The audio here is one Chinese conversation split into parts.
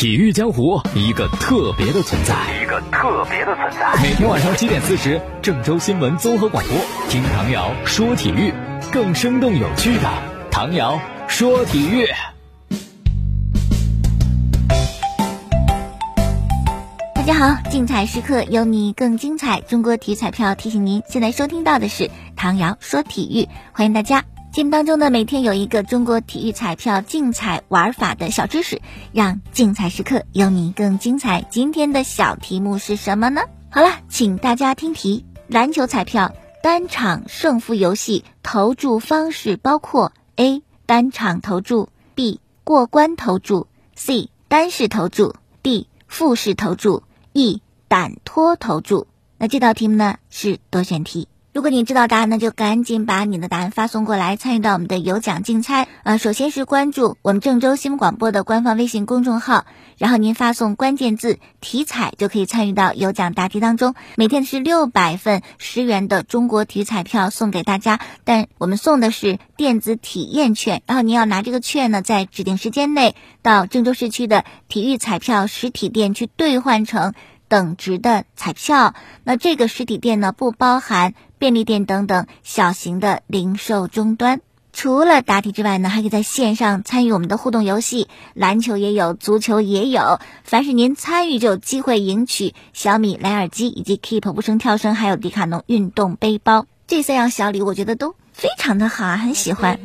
体育江湖一个特别的存在，一个特别的存在。每天晚上七点四十，郑州新闻综合广播，听唐瑶说体育，更生动有趣的唐瑶说体育。大家好，精彩时刻有你更精彩。中国体育彩票提醒您，现在收听到的是唐瑶说体育，欢迎大家。节目当中呢，每天有一个中国体育彩票竞彩玩法的小知识，让竞彩时刻有你更精彩。今天的小题目是什么呢？好了，请大家听题：篮球彩票单场胜负游戏投注方式包括 A 单场投注，B 过关投注，C 单式投注，D 复式投注，E 胆托投注。那这道题目呢是多选题。如果你知道答案，那就赶紧把你的答案发送过来，参与到我们的有奖竞猜。呃，首先是关注我们郑州新闻广播的官方微信公众号，然后您发送关键字“体彩”就可以参与到有奖答题当中。每天是六百份十元的中国体育彩票送给大家，但我们送的是电子体验券，然后您要拿这个券呢，在指定时间内到郑州市区的体育彩票实体店去兑换成。等值的彩票，那这个实体店呢不包含便利店等等小型的零售终端。除了答题之外呢，还可以在线上参与我们的互动游戏，篮球也有，足球也有。凡是您参与，就有机会赢取小米蓝牙耳机以及 Keep 无声跳绳，还有迪卡侬运动背包。这三样小礼，我觉得都非常的好啊，很喜欢。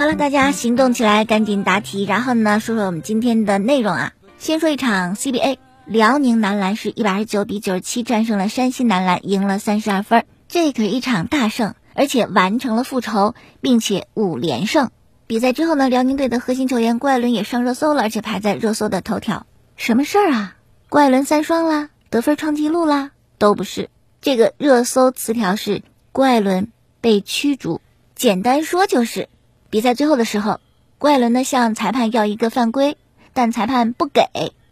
好了，大家行动起来，赶紧答题。然后呢，说说我们今天的内容啊。先说一场 CBA，辽宁男篮是一百二十九比九十七战胜了山西男篮，赢了三十二分。这可是一场大胜，而且完成了复仇，并且五连胜。比赛之后呢，辽宁队的核心球员郭艾伦也上热搜了，而且排在热搜的头条。什么事儿啊？郭艾伦三双啦，得分创纪录啦？都不是。这个热搜词条是郭艾伦被驱逐。简单说就是。比赛最后的时候，郭艾伦呢向裁判要一个犯规，但裁判不给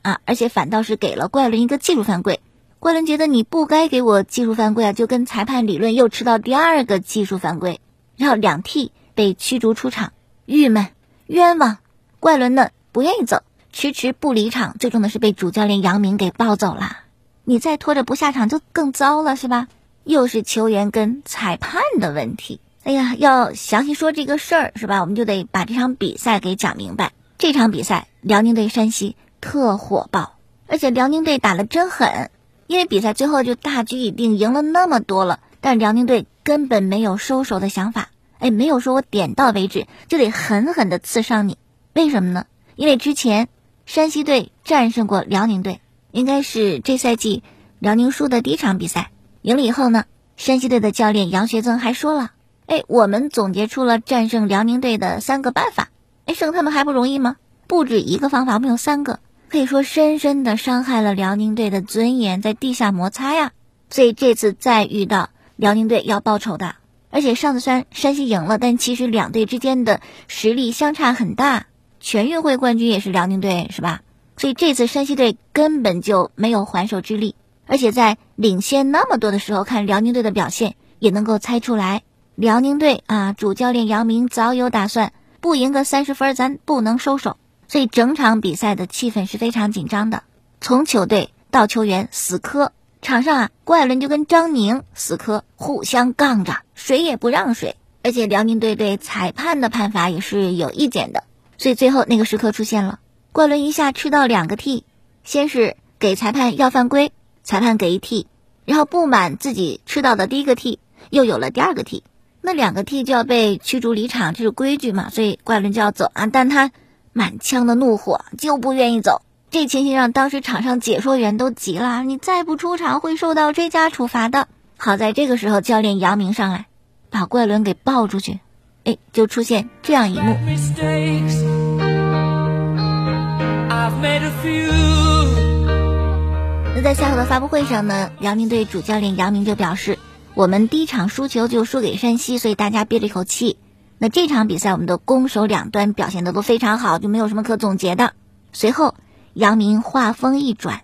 啊，而且反倒是给了郭艾伦一个技术犯规。郭艾伦觉得你不该给我技术犯规啊，就跟裁判理论，又吃到第二个技术犯规，然后两替被驱逐出场，郁闷冤枉。郭艾伦呢不愿意走，迟迟不离场，最终呢是被主教练杨明给抱走了。你再拖着不下场就更糟了，是吧？又是球员跟裁判的问题。哎呀，要详细说这个事儿是吧？我们就得把这场比赛给讲明白。这场比赛，辽宁队山西特火爆，而且辽宁队打的真狠，因为比赛最后就大局已定，赢了那么多了，但辽宁队根本没有收手的想法。哎，没有说我点到为止，就得狠狠的刺伤你。为什么呢？因为之前山西队战胜过辽宁队，应该是这赛季辽宁输的第一场比赛。赢了以后呢，山西队的教练杨学增还说了。哎，我们总结出了战胜辽宁队的三个办法。哎，胜他们还不容易吗？不止一个方法，我们有三个，可以说深深的伤害了辽宁队的尊严，在地下摩擦呀。所以这次再遇到辽宁队要报仇的。而且上次虽然山西赢了，但其实两队之间的实力相差很大。全运会冠军也是辽宁队，是吧？所以这次山西队根本就没有还手之力。而且在领先那么多的时候，看辽宁队的表现，也能够猜出来。辽宁队啊，主教练杨明早有打算，不赢个三十分，咱不能收手。所以整场比赛的气氛是非常紧张的，从球队到球员死磕。场上啊，郭艾伦就跟张宁死磕，互相杠着，谁也不让谁。而且辽宁队对裁判的判罚也是有意见的，所以最后那个时刻出现了，郭艾伦一下吃到两个 T，先是给裁判要犯规，裁判给一 T，然后不满自己吃到的第一个 T，又有了第二个 T。那两个 T 就要被驱逐离场，这是规矩嘛？所以怪伦就要走啊，但他满腔的怒火就不愿意走。这情形让当时场上解说员都急了，你再不出场会受到追加处罚的。好在这个时候教练杨明上来，把怪伦给抱出去，哎，就出现这样一幕。那在赛后的发布会上呢，辽宁队主教练杨明就表示。我们第一场输球就输给山西，所以大家憋了一口气。那这场比赛我们的攻守两端表现的都非常好，就没有什么可总结的。随后，杨明话锋一转，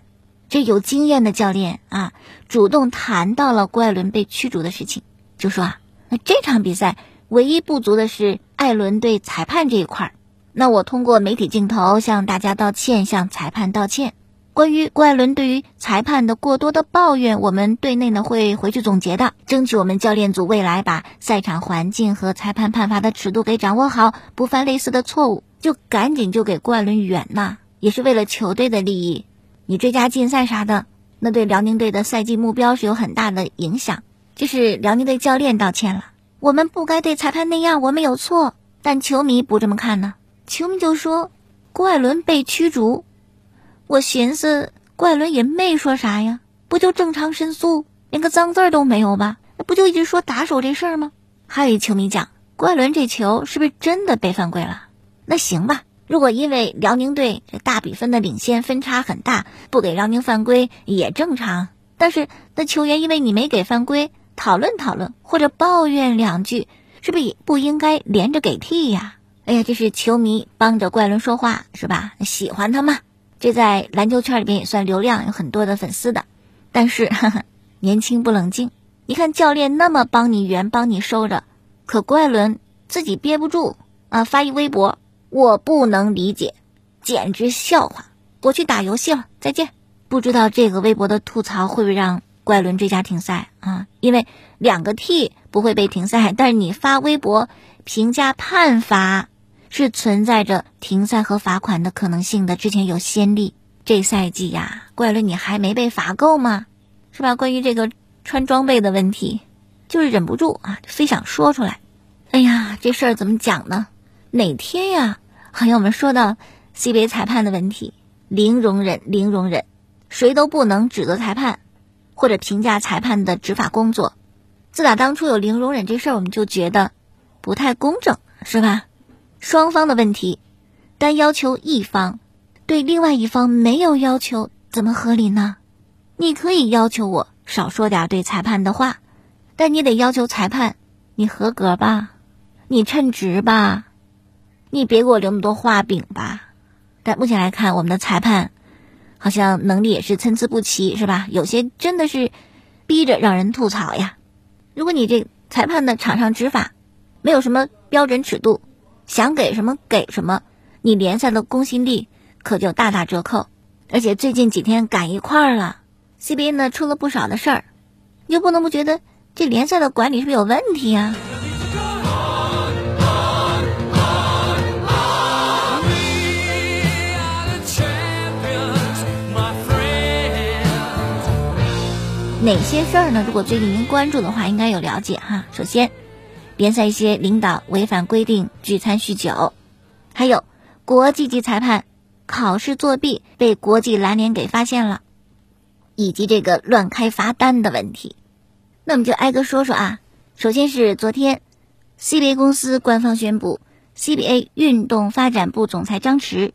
这有经验的教练啊，主动谈到了郭艾伦被驱逐的事情，就说啊，那这场比赛唯一不足的是艾伦对裁判这一块儿。那我通过媒体镜头向大家道歉，向裁判道歉。关于郭艾伦对于裁判的过多的抱怨，我们队内呢会回去总结的，争取我们教练组未来把赛场环境和裁判判罚的尺度给掌握好，不犯类似的错误，就赶紧就给郭艾伦圆呐，也是为了球队的利益。你追加禁赛啥的，那对辽宁队的赛季目标是有很大的影响。这是辽宁队教练道歉了，我们不该对裁判那样，我们有错，但球迷不这么看呢。球迷就说郭艾伦被驱逐。我寻思，怪伦也没说啥呀，不就正常申诉，连个脏字儿都没有吧？那不就一直说打手这事儿吗？还有一球迷讲，怪伦这球是不是真的被犯规了？那行吧，如果因为辽宁队这大比分的领先分差很大，不给辽宁犯规也正常。但是那球员因为你没给犯规，讨论讨论或者抱怨两句，是不是也不应该连着给替呀？哎呀，这是球迷帮着怪伦说话是吧？喜欢他吗？这在篮球圈里边也算流量，有很多的粉丝的。但是 年轻不冷静，你看教练那么帮你圆，帮你收着，可郭艾伦自己憋不住啊，发一微博，我不能理解，简直笑话！我去打游戏了，再见。不知道这个微博的吐槽会不会让郭艾伦追加停赛啊？因为两个 T 不会被停赛，但是你发微博评价判罚。是存在着停赛和罚款的可能性的。之前有先例，这赛季呀，怪了你还没被罚够吗？是吧？关于这个穿装备的问题，就是忍不住啊，非想说出来。哎呀，这事儿怎么讲呢？哪天呀？好像我们说到 CBA 裁判的问题，零容忍，零容忍，谁都不能指责裁判，或者评价裁判的执法工作。自打当初有零容忍这事儿，我们就觉得不太公正，是吧？双方的问题，单要求一方，对另外一方没有要求，怎么合理呢？你可以要求我少说点对裁判的话，但你得要求裁判，你合格吧，你称职吧，你别给我留那么多画饼吧。但目前来看，我们的裁判好像能力也是参差不齐，是吧？有些真的是逼着让人吐槽呀。如果你这裁判的场上执法没有什么标准尺度。想给什么给什么，你联赛的公信力可就大打折扣。而且最近几天赶一块儿了，CBA 呢出了不少的事儿，你就不能不觉得这联赛的管理是不是有问题呀？哪些事儿呢？如果最近您关注的话，应该有了解哈。首先。联赛一些领导违反规定聚餐酗酒，还有国际级裁判考试作弊被国际篮联给发现了，以及这个乱开罚单的问题，那我们就挨个说说啊。首先是昨天，CBA 公司官方宣布，CBA 运动发展部总裁张弛、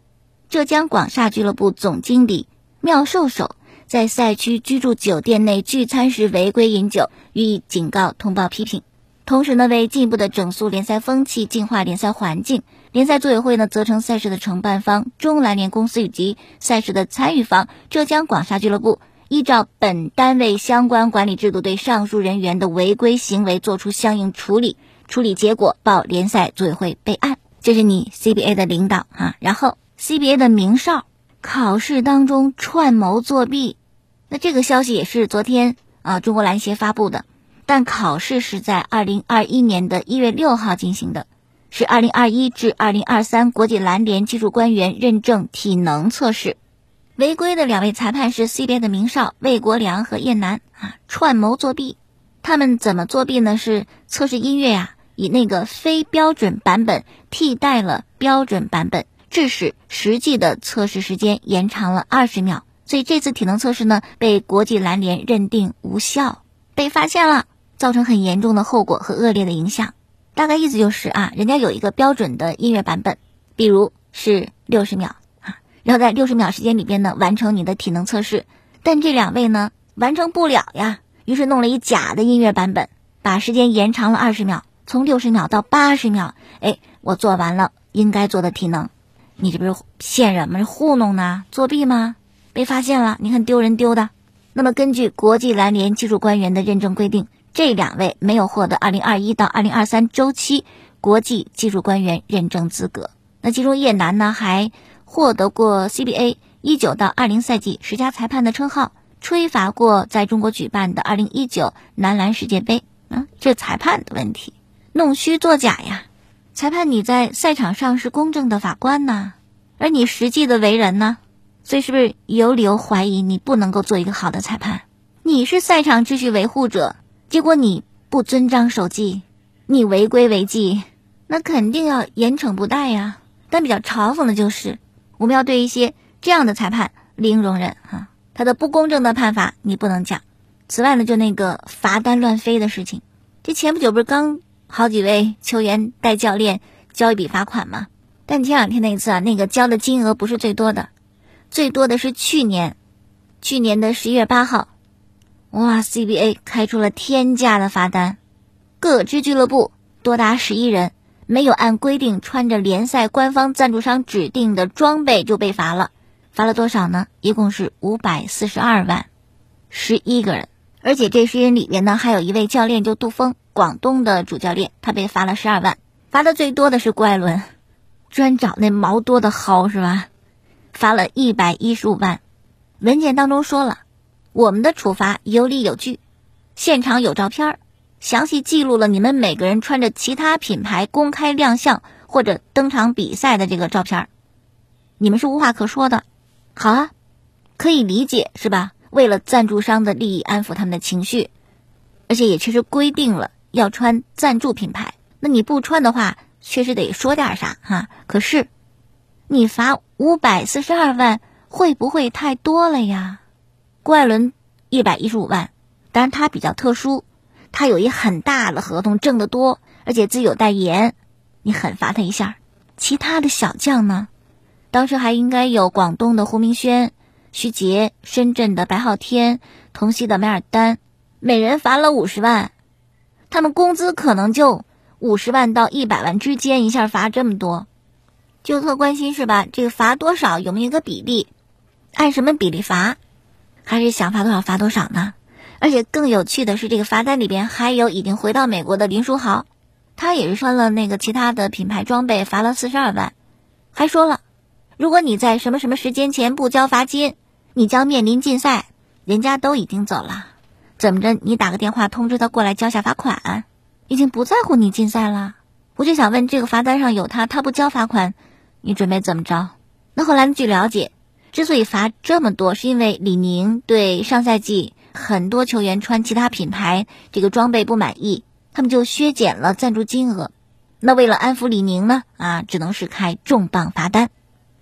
浙江广厦俱乐部总经理妙兽手在赛区居住酒店内聚餐时违规饮酒，予以警告、通报、批评。同时呢，为进一步的整肃联赛风气、净化联赛环境，联赛组委会呢责成赛事的承办方中篮联公司以及赛事的参与方浙江广厦俱乐部，依照本单位相关管理制度，对上述人员的违规行为作出相应处理，处理结果报联赛组委会备案。这是你 CBA 的领导哈，然后 CBA 的名哨考试当中串谋作弊，那这个消息也是昨天啊中国篮协发布的。但考试是在二零二一年的一月六号进行的，是二零二一至二零二三国际篮联技术官员认证体能测试。违规的两位裁判是 CBA 的名少魏国良和叶楠啊，串谋作弊。他们怎么作弊呢？是测试音乐呀，以那个非标准版本替代了标准版本，致使实际的测试时间延长了二十秒。所以这次体能测试呢，被国际篮联认定无效，被发现了。造成很严重的后果和恶劣的影响，大概意思就是啊，人家有一个标准的音乐版本，比如是六十秒啊，然后在六十秒时间里边呢完成你的体能测试，但这两位呢完成不了呀，于是弄了一假的音乐版本，把时间延长了二十秒，从六十秒到八十秒，哎，我做完了应该做的体能，你这不是骗人吗？是糊弄呢？作弊吗？被发现了，你看丢人丢的。那么根据国际篮联技术官员的认证规定。这两位没有获得2021到2023周期国际技术官员认证资格。那其中叶楠呢，还获得过 CBA 19到20赛季十佳裁判的称号，吹罚过在中国举办的2019男篮世界杯。啊，这裁判的问题，弄虚作假呀！裁判你在赛场上是公正的法官呐，而你实际的为人呢？所以是不是有理由怀疑你不能够做一个好的裁判？你是赛场秩序维护者，结果你不遵章守纪，你违规违纪，那肯定要严惩不贷呀。但比较嘲讽的就是，我们要对一些这样的裁判零容忍哈，他的不公正的判罚你不能讲。此外呢，就那个罚单乱飞的事情，这前不久不是刚好几位球员带教练交一笔罚款吗？但前两天那一次啊，那个交的金额不是最多的，最多的是去年，去年的十一月八号，哇，CBA 开出了天价的罚单，各支俱乐部多达十一人没有按规定穿着联赛官方赞助商指定的装备就被罚了，罚了多少呢？一共是五百四十二万，十一个人。而且这些人里面呢，还有一位教练，就杜峰，广东的主教练，他被罚了十二万。罚的最多的是郭艾伦，专找那毛多的薅是吧？罚了一百一十五万。文件当中说了，我们的处罚有理有据，现场有照片，详细记录了你们每个人穿着其他品牌公开亮相或者登场比赛的这个照片，你们是无话可说的。好啊，可以理解是吧？为了赞助商的利益，安抚他们的情绪，而且也确实规定了要穿赞助品牌。那你不穿的话，确实得说点啥哈。可是，你罚五百四十二万，会不会太多了呀？郭艾伦一百一十五万，当然他比较特殊，他有一很大的合同，挣得多，而且自己有代言，你狠罚他一下。其他的小将呢？当时还应该有广东的胡明轩。徐杰、深圳的白昊天、同曦的梅尔丹，每人罚了五十万，他们工资可能就五十万到一百万之间，一下罚这么多，就特关心是吧？这个罚多少？有没有一个比例？按什么比例罚？还是想罚多少罚多少呢？而且更有趣的是，这个罚单里边还有已经回到美国的林书豪，他也是穿了那个其他的品牌装备，罚了四十二万，还说了。如果你在什么什么时间前不交罚金，你将面临禁赛。人家都已经走了，怎么着？你打个电话通知他过来交下罚款，已经不在乎你禁赛了。我就想问，这个罚单上有他，他不交罚款，你准备怎么着？那后来据了解，之所以罚这么多，是因为李宁对上赛季很多球员穿其他品牌这个装备不满意，他们就削减了赞助金额。那为了安抚李宁呢，啊，只能是开重磅罚单。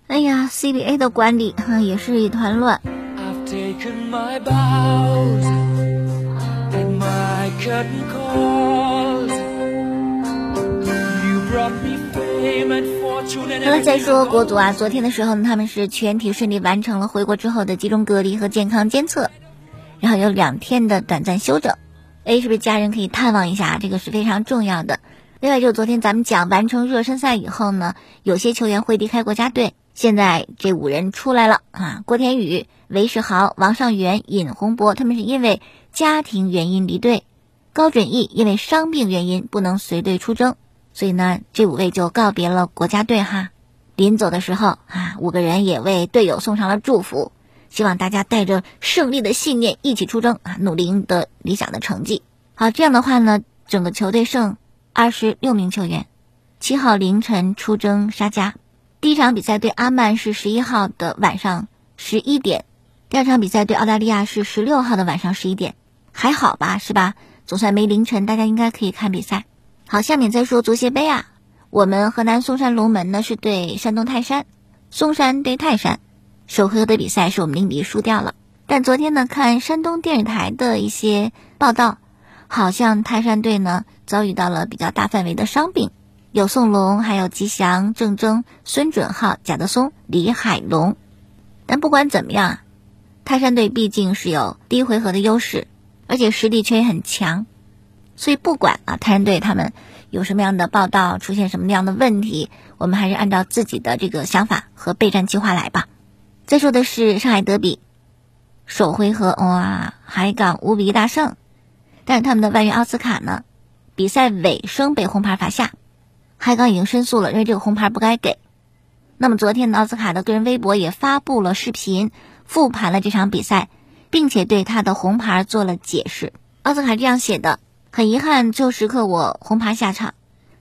哎呀，CBA 的管理哈也是一团乱。好了，再说国足啊，昨天的时候呢，他们是全体顺利完成了回国之后的集中隔离和健康监测，然后有两天的短暂休整。哎，是不是家人可以探望一下？这个是非常重要的。另外，就是昨天咱们讲完成热身赛以后呢，有些球员会离开国家队。现在这五人出来了啊！郭田雨、韦世豪、王上元、尹洪博，他们是因为家庭原因离队；高准翼因为伤病原因不能随队出征，所以呢，这五位就告别了国家队哈。临走的时候啊，五个人也为队友送上了祝福，希望大家带着胜利的信念一起出征啊，努力赢得理想的成绩。好，这样的话呢，整个球队剩二十六名球员，七号凌晨出征沙加。第一场比赛对阿曼是十一号的晚上十一点，第二场比赛对澳大利亚是十六号的晚上十一点，还好吧，是吧？总算没凌晨，大家应该可以看比赛。好，下面再说足协杯啊，我们河南嵩山龙门呢是对山东泰山，嵩山对泰山，首回合的比赛是我们零比输掉了。但昨天呢，看山东电视台的一些报道，好像泰山队呢遭遇到了比较大范围的伤病。有宋龙，还有吉祥、郑铮、孙准浩、贾德松、李海龙。但不管怎么样，泰山队毕竟是有第一回合的优势，而且实力却也很强。所以不管啊，泰山队他们有什么样的报道，出现什么样的问题，我们还是按照自己的这个想法和备战计划来吧。再说的是上海德比，首回合哇，海港五比一大胜。但是他们的外援奥斯卡呢，比赛尾声被红牌罚下，海港已经申诉了，认为这个红牌不该给。那么昨天呢，奥斯卡的个人微博也发布了视频，复盘了这场比赛，并且对他的红牌做了解释。奥斯卡这样写的：很遗憾，最后时刻我红牌下场，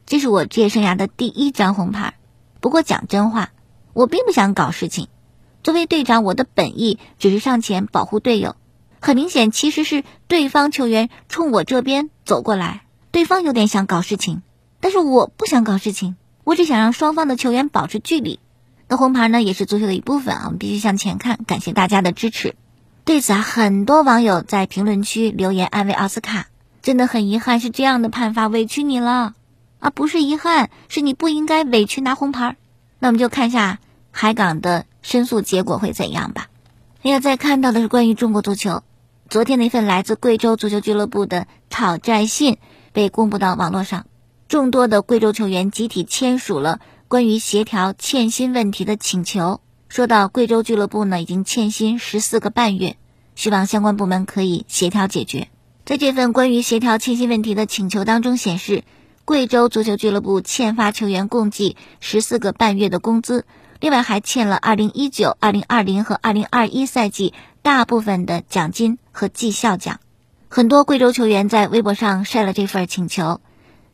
这是我职业生涯的第一张红牌。不过讲真话，我并不想搞事情。作为队长，我的本意只是上前保护队友。很明显，其实是对方球员冲我这边走过来，对方有点想搞事情，但是我不想搞事情，我只想让双方的球员保持距离。那红牌呢，也是足球的一部分啊，我们必须向前看。感谢大家的支持。对此啊，很多网友在评论区留言安慰奥斯卡，真的很遗憾是这样的判罚，委屈你了啊！不是遗憾，是你不应该委屈拿红牌。那我们就看一下海港的申诉结果会怎样吧。哎呀，再看到的是关于中国足球，昨天的一份来自贵州足球俱乐部的讨债信被公布到网络上，众多的贵州球员集体签署了。关于协调欠薪问题的请求，说到贵州俱乐部呢，已经欠薪十四个半月，希望相关部门可以协调解决。在这份关于协调欠薪问题的请求当中显示，贵州足球俱乐部欠发球员共计十四个半月的工资，另外还欠了二零一九、二零二零和二零二一赛季大部分的奖金和绩效奖。很多贵州球员在微博上晒了这份请求，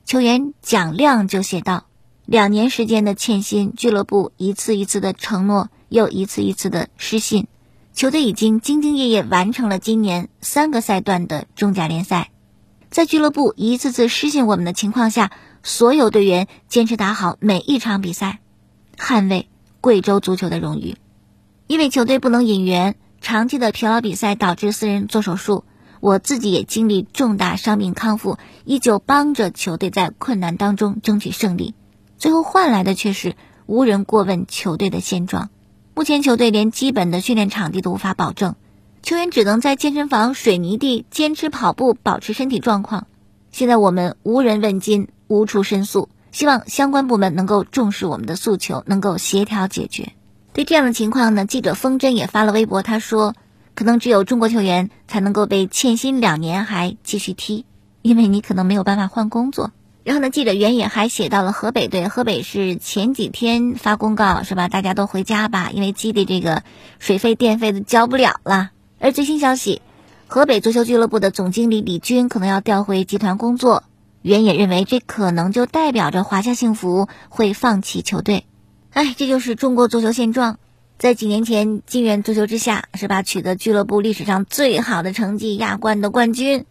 球员蒋亮就写道。两年时间的欠薪，俱乐部一次一次的承诺，又一次一次的失信，球队已经兢兢业业完成了今年三个赛段的中甲联赛。在俱乐部一次次失信我们的情况下，所有队员坚持打好每一场比赛，捍卫贵州足球的荣誉。因为球队不能引援，长期的疲劳比赛导致私人做手术，我自己也经历重大伤病康复，依旧帮着球队在困难当中争取胜利。最后换来的却是无人过问球队的现状。目前球队连基本的训练场地都无法保证，球员只能在健身房水泥地坚持跑步，保持身体状况。现在我们无人问津，无处申诉，希望相关部门能够重视我们的诉求，能够协调解决。对这样的情况呢，记者风筝也发了微博，他说：“可能只有中国球员才能够被欠薪两年还继续踢，因为你可能没有办法换工作。”然后呢？记者原野还写到了河北队，河北是前几天发公告是吧？大家都回家吧，因为基地这个水费、电费都交不了了。而最新消息，河北足球俱乐部的总经理李军可能要调回集团工作。原野认为，这可能就代表着华夏幸福会放弃球队。哎，这就是中国足球现状。在几年前金元足球之下是吧？取得俱乐部历史上最好的成绩，亚冠的冠军。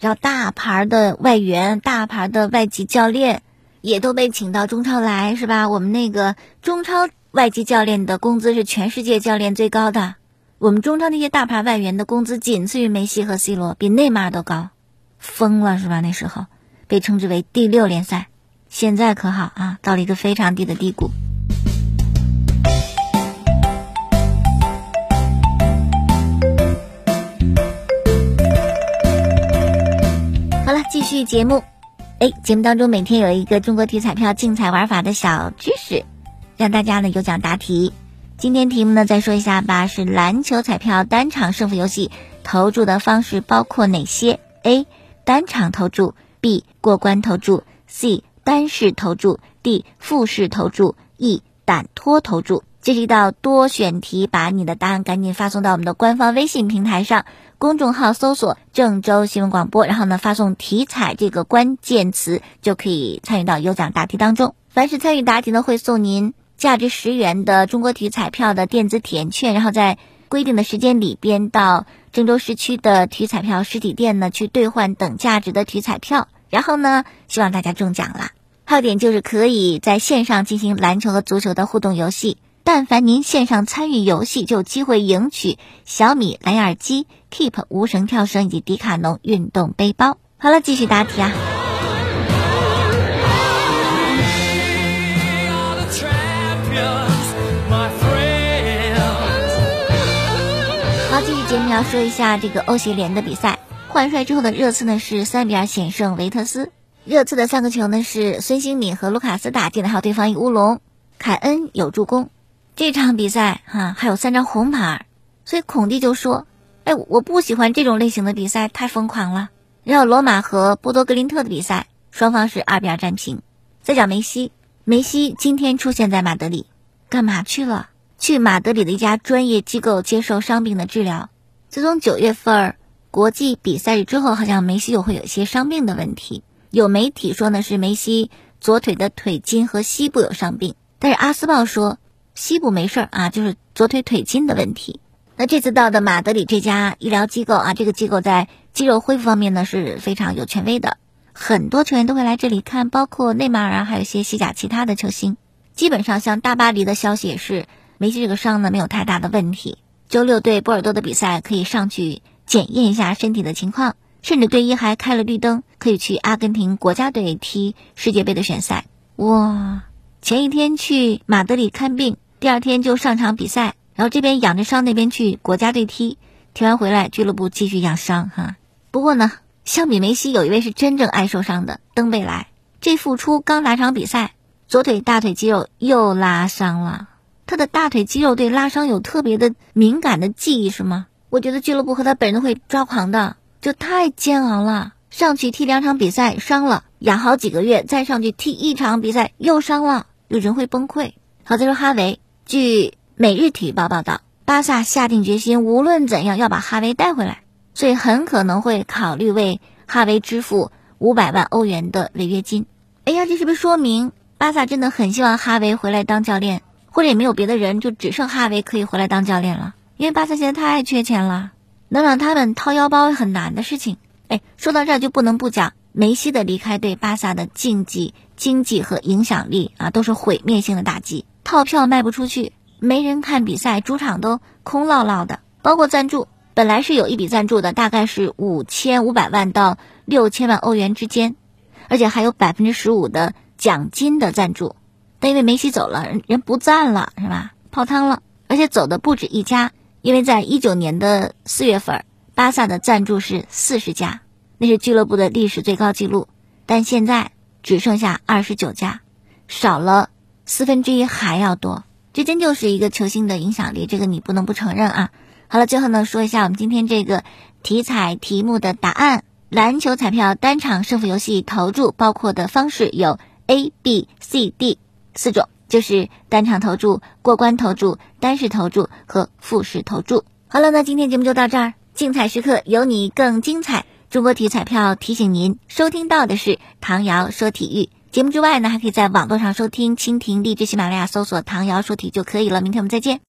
然后大牌的外援、大牌的外籍教练也都被请到中超来，是吧？我们那个中超外籍教练的工资是全世界教练最高的，我们中超那些大牌外援的工资仅次于梅西和 C 罗，比内马尔都高，疯了是吧？那时候被称之为第六联赛，现在可好啊，到了一个非常低的低谷。继续节目，哎，节目当中每天有一个中国体彩票竞彩玩法的小知识，让大家呢有奖答题。今天题目呢再说一下吧，是篮球彩票单场胜负游戏，投注的方式包括哪些？A. 单场投注，B. 过关投注，C. 单式投注，D. 复式投注，E. 胆托投注。这是一道多选题，把你的答案赶紧发送到我们的官方微信平台上。公众号搜索郑州新闻广播，然后呢发送“体彩”这个关键词，就可以参与到有奖答题当中。凡是参与答题呢，会送您价值十元的中国体育彩票的电子体验券，然后在规定的时间里边到郑州市区的体育彩票实体店呢去兑换等价值的体育彩票。然后呢，希望大家中奖啦！还有点就是可以在线上进行篮球和足球的互动游戏。但凡您线上参与游戏，就有机会赢取小米蓝牙耳机、Keep 无绳跳绳以及迪卡侬运动背包。好了，继续答题啊！好，继续节目要说一下这个欧协联的比赛。换帅之后的热刺呢是三比二险胜维特斯。热刺的三个球呢是孙兴敏和卢卡斯打进的，还有对方一乌龙，凯恩有助攻。这场比赛哈还有三张红牌，所以孔蒂就说：“哎，我不喜欢这种类型的比赛，太疯狂了。”然后罗马和波多格林特的比赛，双方是二比二战平。再讲梅西，梅西今天出现在马德里，干嘛去了？去马德里的一家专业机构接受伤病的治疗。自从九月份国际比赛日之后，好像梅西又会有一些伤病的问题。有媒体说呢是梅西左腿的腿筋和膝部有伤病，但是阿斯报说膝部没事儿啊，就是左腿腿筋的问题。那这次到的马德里这家医疗机构啊，这个机构在肌肉恢复方面呢是非常有权威的，很多球员都会来这里看，包括内马尔啊，还有一些西甲其他的球星。基本上像大巴黎的消息也是。梅西这个伤呢没有太大的问题，周六对波尔多的比赛可以上去检验一下身体的情况，甚至队医还开了绿灯，可以去阿根廷国家队踢世界杯的选赛。哇，前一天去马德里看病，第二天就上场比赛，然后这边养着伤，那边去国家队踢，踢完回来俱乐部继续养伤哈。不过呢，相比梅西，有一位是真正爱受伤的，登贝莱，这复出刚打场比赛，左腿大腿肌肉又拉伤了。他的大腿肌肉对拉伤有特别的敏感的记忆是吗？我觉得俱乐部和他本人会抓狂的，就太煎熬了。上去踢两场比赛伤了，养好几个月，再上去踢一场比赛又伤了，就人会崩溃。好，再说哈维，据《每日体育报》报道，巴萨下定决心，无论怎样要把哈维带回来，所以很可能会考虑为哈维支付五百万欧元的违约金。哎呀，这是不是说明巴萨真的很希望哈维回来当教练？或者也没有别的人，就只剩哈维可以回来当教练了。因为巴萨现在太缺钱了，能让他们掏腰包很难的事情。哎，说到这儿就不能不讲梅西的离开对巴萨的竞技、经济和影响力啊，都是毁灭性的打击。套票卖不出去，没人看比赛，主场都空落落的。包括赞助，本来是有一笔赞助的，大概是五千五百万到六千万欧元之间，而且还有百分之十五的奖金的赞助。但因为梅西走了，人不赞了，是吧？泡汤了，而且走的不止一家。因为在一九年的四月份，巴萨的赞助是四十家，那是俱乐部的历史最高纪录。但现在只剩下二十九家，少了四分之一还要多。这真就是一个球星的影响力，这个你不能不承认啊。好了，最后呢，说一下我们今天这个体彩题目的答案：篮球彩票单场胜负游戏投注包括的方式有 A、B、C、D。四种就是单场投注、过关投注、单式投注和复式投注。好了，那今天节目就到这儿，精彩时刻有你更精彩。中国体育彩票提醒您，收听到的是唐瑶说体育节目之外呢，还可以在网络上收听蜻蜓、荔枝、喜马拉雅搜索“唐瑶说体”就可以了。明天我们再见。